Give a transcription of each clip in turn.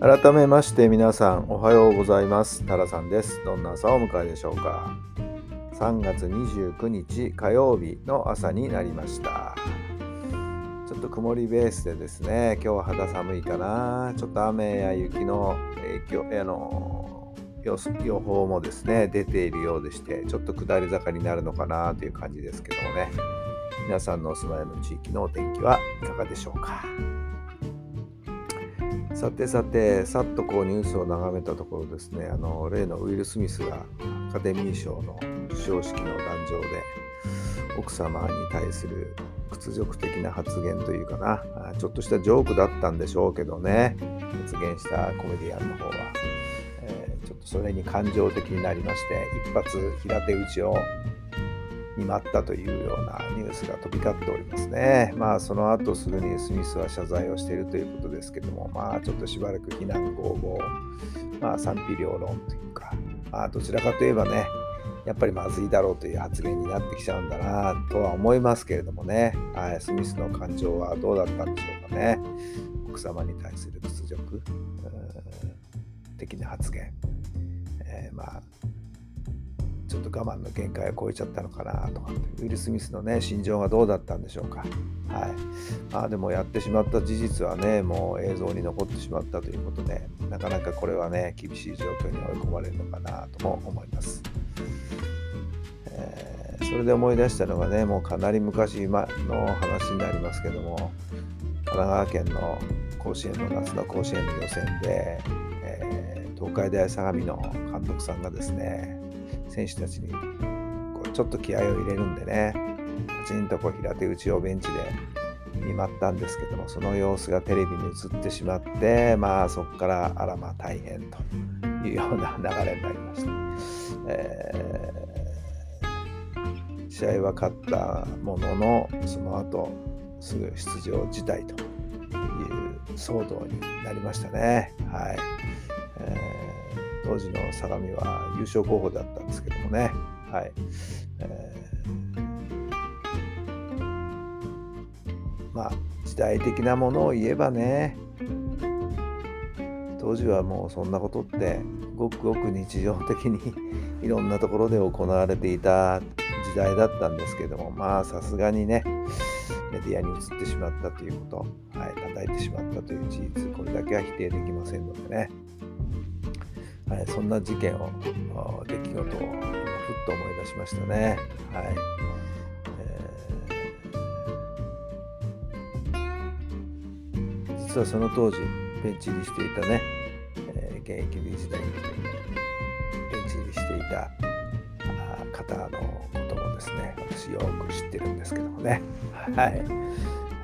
改めまして皆さんおはようございます。タラさんです。どんな朝をお迎えでしょうか。3月29日火曜日の朝になりました。ちょっと曇りベースでですね今日は肌寒いかな。ちょっと雨や雪の影響あの予報もですね出ているようでしてちょっと下り坂になるのかなという感じですけどもね。皆さんのお住まいの地域のお天気はいかがでしょうか。さてさて、さっとこうニュースを眺めたところですね、あの例のウィル・スミスがアカデミー賞の授賞式の壇上で奥様に対する屈辱的な発言というかな、ちょっとしたジョークだったんでしょうけどね、発言したコメディアンの方は、えー、ちょっとそれに感情的になりまして、一発平手打ちをに待ったというようなニュースが飛び交っておりますね。まあその後すぐにスミスは謝罪をしているということですけども、まあちょっとしばらく非難合々、まあ賛否両論というか、まあどちらかといえばね、やっぱりまずいだろうという発言になってきちゃうんだなとは思いますけれどもね、はい、スミスの感情はどうだったんでしょうかね。奥様に対する屈辱的な発言。えー、まあちょっと我慢の限界を超えちゃったのかなとかウィル・スミスのね心情がどうだったんでしょうか。はい。まあでもやってしまった事実はねもう映像に残ってしまったということでなかなかこれはね厳しい状況に追い込まれるのかなとも思います、えー、それで思い出したのがねもうかなり昔の話になりますけども神奈川県の甲子園の夏の甲子園の予選で、え、東海大相模の監督さんがですね選手たちにこうちょっと気合を入れるんでね、きちんとこう平手打ちをベンチで見舞ったんですけども、その様子がテレビに映ってしまって、まあそこからあらまあ大変というような流れになりました。えー、試合は勝ったものの、その後すぐ出場辞退という騒動になりましたね。はい。当時の相模は優勝候補だったんですけどもね、はい。えー、まあ時代的なものを言えばね当時はもうそんなことってごくごく日常的に いろんなところで行われていた時代だったんですけどもまあさすがにねメディアに移ってしまったということ、はい、叩いてしまったという事実これだけは否定できませんのでね。はい、そんな事件を出来事をふっと思い出しましたね。はいえー、実はその当時ベンチ入りしていたね、えー、現役理事代にベンチ入りしていた方のこともですね私よく知ってるんですけどもね。はい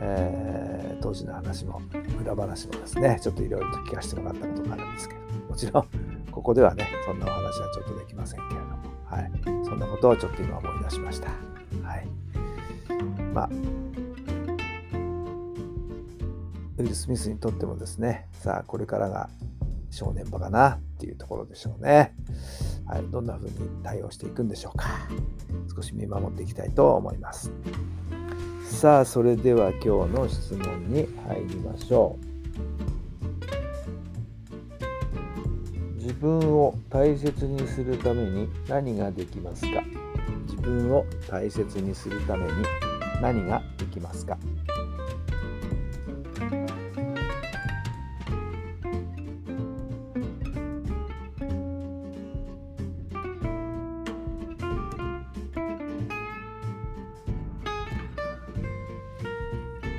えー、当時の話も裏話もですねちょっといろいろと聞かせてもらったことがあるんですけどもちろんここではね、そんなお話はちょっとできませんけれども、はい。そんなことをちょっと今思い出しました。はい。まあ、ウィル・スミスにとってもですね、さあ、これからが正念場かなっていうところでしょうね。はい。どんな風に対応していくんでしょうか。少し見守っていきたいと思います。さあ、それでは今日の質問に入りましょう。分を大切にするために何ができますか？自分を大切にするために何ができますか？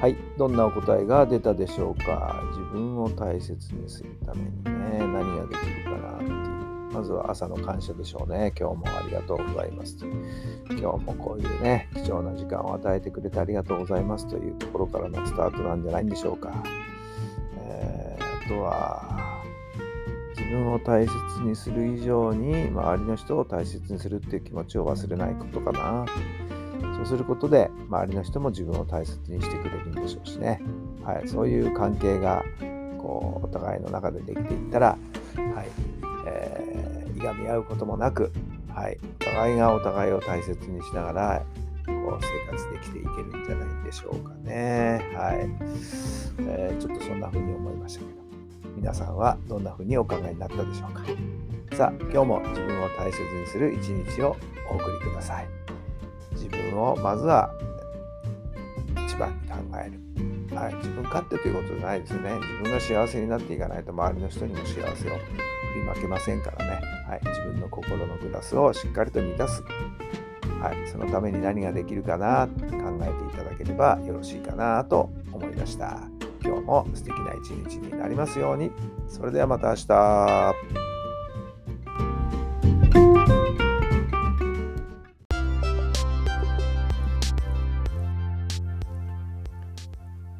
はい、どんなお答えが出たでしょうか？自分を大切にするためにね、何ができるかなっていう。まずは朝の感謝でしょうね。今日もありがとうございます。今日もこういうね、貴重な時間を与えてくれてありがとうございますというところからのスタートなんじゃないんでしょうか。えー、あとは、自分を大切にする以上に周りの人を大切にするっていう気持ちを忘れないことかな。そうすることで周りの人も自分を大切にしてくれるんでしょうしね。はい、そういう関係がこうお互いの中でできていったら、はいえー、いがみ合うこともなく、はい、お互いがお互いを大切にしながらこう生活できていけるんじゃないでしょうかね。はいえー、ちょっとそんな風に思いましたけど。皆さんはどんな風にお考えになったでしょうかさあ今日も自分を大切にする一日をお送りください自分をまずは一番に考える、はい、自分勝手ということじゃないですよね。自分が幸せになっていかないと周りの人にも幸せを振りまけませんからね、はい、自分の心のグラスをしっかりと満たす。はい、そのために何ができるかなって考えていただければよろしいかなと思いました。今日も素敵な一日になりますように。それではまた明日。